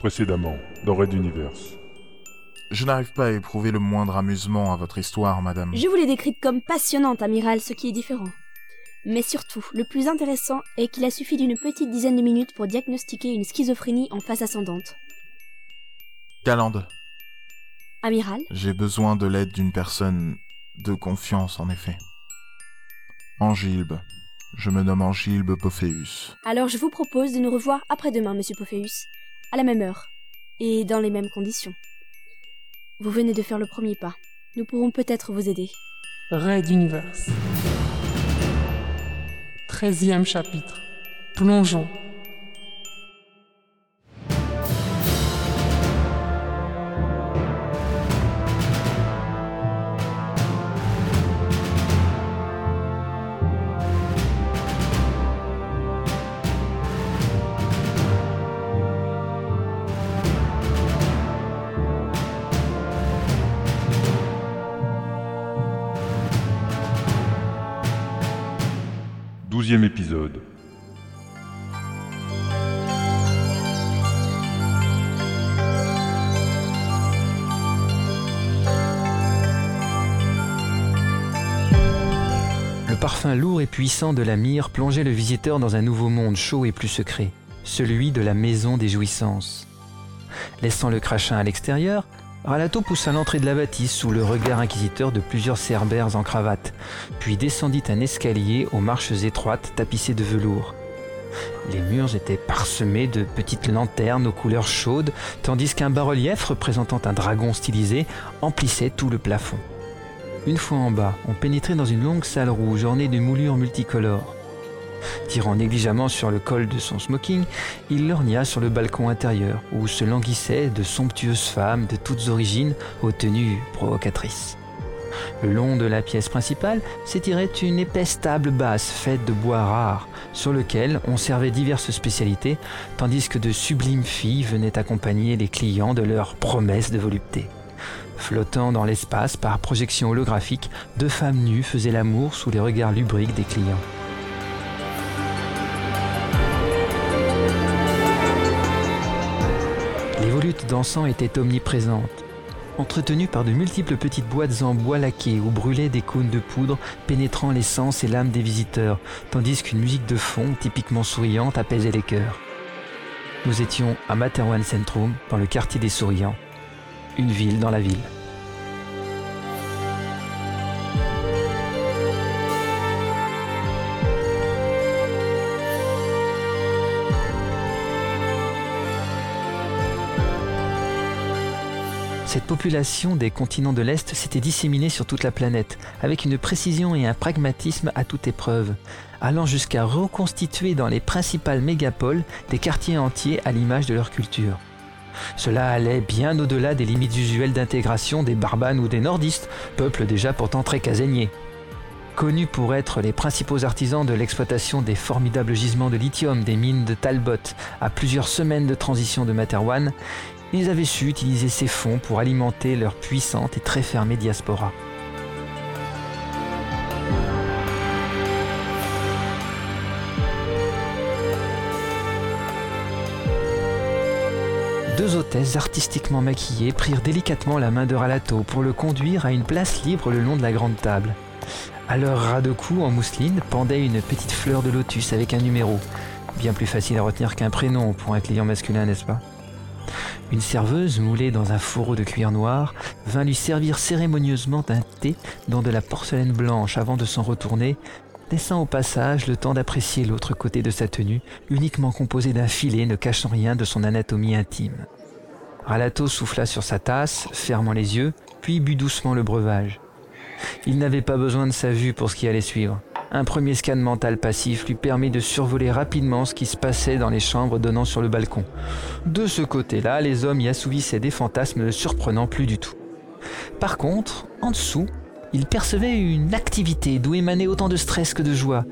Précédemment, dans Red Universe. Je n'arrive pas à éprouver le moindre amusement à votre histoire, madame. Je vous l'ai décrite comme passionnante, amiral, ce qui est différent. Mais surtout, le plus intéressant est qu'il a suffi d'une petite dizaine de minutes pour diagnostiquer une schizophrénie en phase ascendante. Galande, Amiral j'ai besoin de l'aide d'une personne de confiance, en effet. Angilbe. Je me nomme Angilbe Pophéus. Alors je vous propose de nous revoir après-demain, monsieur Pophéus, à la même heure, et dans les mêmes conditions. Vous venez de faire le premier pas. Nous pourrons peut-être vous aider. Raid Universe. Treizième chapitre. Plongeons. Le parfum lourd et puissant de la myrrhe plongeait le visiteur dans un nouveau monde chaud et plus secret, celui de la maison des jouissances. Laissant le crachin à l'extérieur, Ralato poussa l'entrée de la bâtisse sous le regard inquisiteur de plusieurs cerbères en cravate, puis descendit un escalier aux marches étroites tapissées de velours. Les murs étaient parsemés de petites lanternes aux couleurs chaudes, tandis qu'un bas-relief représentant un dragon stylisé emplissait tout le plafond. Une fois en bas, on pénétrait dans une longue salle rouge ornée de moulures multicolores. Tirant négligemment sur le col de son smoking, il lorgna sur le balcon intérieur où se languissaient de somptueuses femmes de toutes origines aux tenues provocatrices. Le long de la pièce principale s'étirait une épaisse table basse faite de bois rare, sur lequel on servait diverses spécialités, tandis que de sublimes filles venaient accompagner les clients de leurs promesses de volupté. Flottant dans l'espace par projection holographique, deux femmes nues faisaient l'amour sous les regards lubriques des clients. Volutes dansant étaient omniprésentes. Entretenues par de multiples petites boîtes en bois laqué où brûlaient des cônes de poudre pénétrant les sens et l'âme des visiteurs, tandis qu'une musique de fond typiquement souriante apaisait les cœurs. Nous étions à Materwan Centrum, dans le quartier des souriants, une ville dans la ville. Cette population des continents de l'Est s'était disséminée sur toute la planète, avec une précision et un pragmatisme à toute épreuve, allant jusqu'à reconstituer dans les principales mégapoles des quartiers entiers à l'image de leur culture. Cela allait bien au-delà des limites usuelles d'intégration des barbanes ou des nordistes, peuple déjà pourtant très casanier. Connus pour être les principaux artisans de l'exploitation des formidables gisements de lithium des mines de Talbot à plusieurs semaines de transition de Materwan, ils avaient su utiliser ces fonds pour alimenter leur puissante et très fermée diaspora. Deux hôtesses artistiquement maquillées prirent délicatement la main de Ralato pour le conduire à une place libre le long de la grande table. À leur ras de cou en mousseline pendait une petite fleur de lotus avec un numéro. Bien plus facile à retenir qu'un prénom pour un client masculin, n'est-ce pas? Une serveuse moulée dans un fourreau de cuir noir vint lui servir cérémonieusement un thé dans de la porcelaine blanche avant de s'en retourner, laissant au passage le temps d'apprécier l'autre côté de sa tenue, uniquement composé d'un filet ne cachant rien de son anatomie intime. Ralato souffla sur sa tasse, fermant les yeux, puis but doucement le breuvage. Il n'avait pas besoin de sa vue pour ce qui allait suivre. Un premier scan mental passif lui permet de survoler rapidement ce qui se passait dans les chambres donnant sur le balcon. De ce côté-là, les hommes y assouvissaient des fantasmes ne surprenant plus du tout. Par contre, en dessous, il percevait une activité d'où émanait autant de stress que de joie.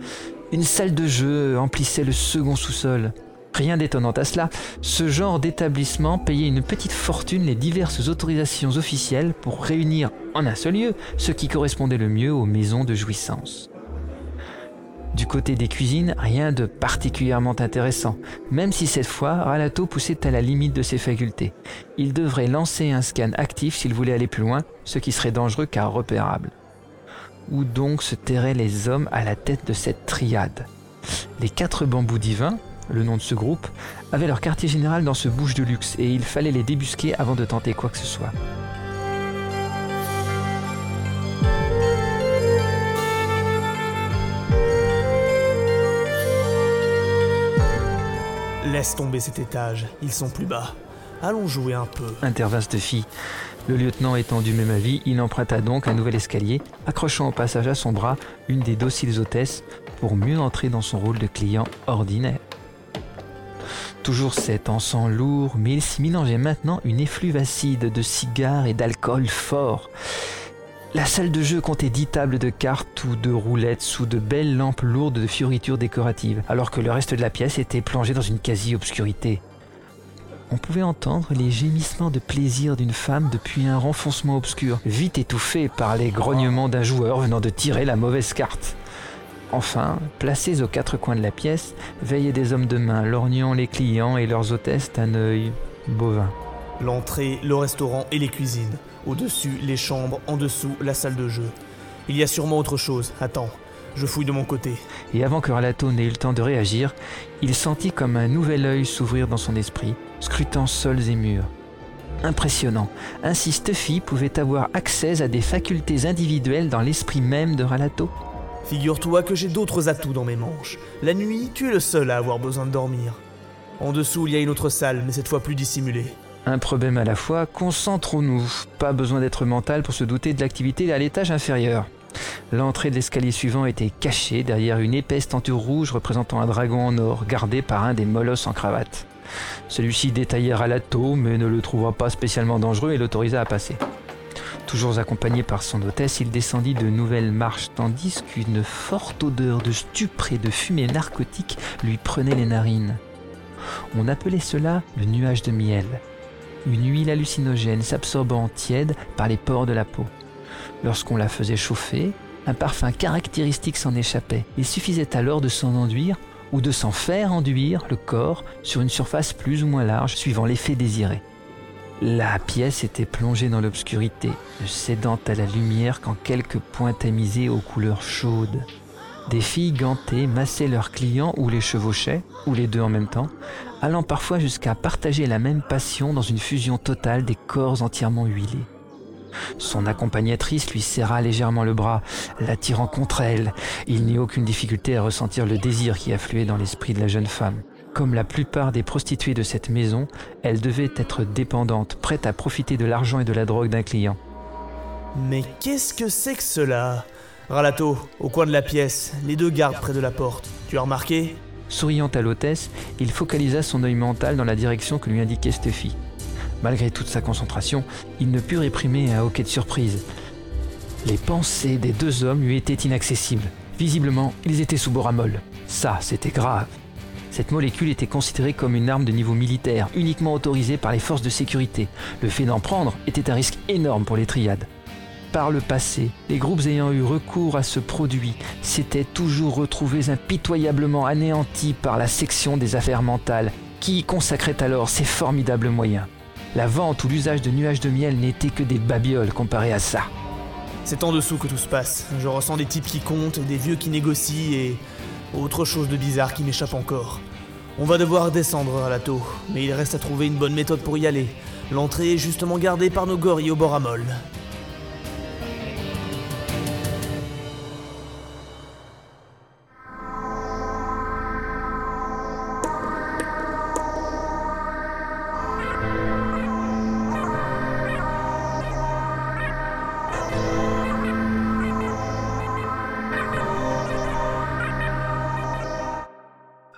Une salle de jeu emplissait le second sous-sol. Rien d'étonnant à cela, ce genre d'établissement payait une petite fortune les diverses autorisations officielles pour réunir en un seul lieu ce qui correspondait le mieux aux maisons de jouissance. Du côté des cuisines, rien de particulièrement intéressant, même si cette fois, Ralato poussait à la limite de ses facultés. Il devrait lancer un scan actif s'il voulait aller plus loin, ce qui serait dangereux car repérable. Où donc se terraient les hommes à la tête de cette triade? Les quatre bambous divins, le nom de ce groupe, avaient leur quartier général dans ce bouche de luxe et il fallait les débusquer avant de tenter quoi que ce soit. Laisse tomber cet étage, ils sont plus bas. Allons jouer un peu. intervint Stuffy. Le lieutenant étant du même avis, il emprunta donc un nouvel escalier, accrochant au passage à son bras une des dociles hôtesses pour mieux entrer dans son rôle de client ordinaire. Toujours cet encens lourd, mais il s'y mélangeait maintenant une effluve acide de cigares et d'alcool fort. La salle de jeu comptait dix tables de cartes ou de roulettes sous de belles lampes lourdes de fioritures décoratives, alors que le reste de la pièce était plongé dans une quasi-obscurité. On pouvait entendre les gémissements de plaisir d'une femme depuis un renfoncement obscur, vite étouffé par les grognements d'un joueur venant de tirer la mauvaise carte. Enfin, placés aux quatre coins de la pièce, veillaient des hommes de main, lorgnant les clients et leurs hôtesses d'un œil bovin. L'entrée, le restaurant et les cuisines. Au-dessus, les chambres, en dessous, la salle de jeu. Il y a sûrement autre chose. Attends, je fouille de mon côté. Et avant que Ralato n'ait eu le temps de réagir, il sentit comme un nouvel œil s'ouvrir dans son esprit, scrutant sols et murs. Impressionnant. Ainsi Stuffy pouvait avoir accès à des facultés individuelles dans l'esprit même de Ralato. Figure-toi que j'ai d'autres atouts dans mes manches. La nuit, tu es le seul à avoir besoin de dormir. En dessous, il y a une autre salle, mais cette fois plus dissimulée. Un problème à la fois, concentrons-nous. Pas besoin d'être mental pour se douter de l'activité à l'étage inférieur. L'entrée de l'escalier suivant était cachée derrière une épaisse tenture rouge représentant un dragon en or, gardé par un des molosses en cravate. Celui-ci détaillait Ralato, mais ne le trouva pas spécialement dangereux et l'autorisa à passer. Toujours accompagné par son hôtesse, il descendit de nouvelles marches, tandis qu'une forte odeur de stupre et de fumée narcotique lui prenait les narines. On appelait cela le nuage de miel, une huile hallucinogène s'absorbant tiède par les pores de la peau. Lorsqu'on la faisait chauffer, un parfum caractéristique s'en échappait. Il suffisait alors de s'en enduire ou de s'en faire enduire le corps sur une surface plus ou moins large suivant l'effet désiré. La pièce était plongée dans l'obscurité, ne cédant à la lumière qu'en quelques points tamisés aux couleurs chaudes. Des filles gantées massaient leurs clients ou les chevauchaient, ou les deux en même temps, allant parfois jusqu'à partager la même passion dans une fusion totale des corps entièrement huilés. Son accompagnatrice lui serra légèrement le bras, l'attirant contre elle. Il n'y eut aucune difficulté à ressentir le désir qui affluait dans l'esprit de la jeune femme. Comme la plupart des prostituées de cette maison, elle devait être dépendante, prête à profiter de l'argent et de la drogue d'un client. Mais qu'est-ce que c'est que cela? Ralato, au coin de la pièce, les deux gardes près de la porte. Tu as remarqué? Souriant à l'hôtesse, il focalisa son œil mental dans la direction que lui indiquait Steffi. Malgré toute sa concentration, il ne put réprimer un hoquet de surprise. Les pensées des deux hommes lui étaient inaccessibles. Visiblement, ils étaient sous boramol. Ça, c'était grave. Cette molécule était considérée comme une arme de niveau militaire, uniquement autorisée par les forces de sécurité. Le fait d'en prendre était un risque énorme pour les triades. Par le passé, les groupes ayant eu recours à ce produit s'étaient toujours retrouvés impitoyablement anéantis par la section des affaires mentales, qui y consacrait alors ses formidables moyens. La vente ou l'usage de nuages de miel n'étaient que des babioles comparé à ça. C'est en dessous que tout se passe. Je ressens des types qui comptent, des vieux qui négocient et autre chose de bizarre qui m'échappe encore. On va devoir descendre à la taux, mais il reste à trouver une bonne méthode pour y aller. L'entrée est justement gardée par nos gorilles au bord à molle.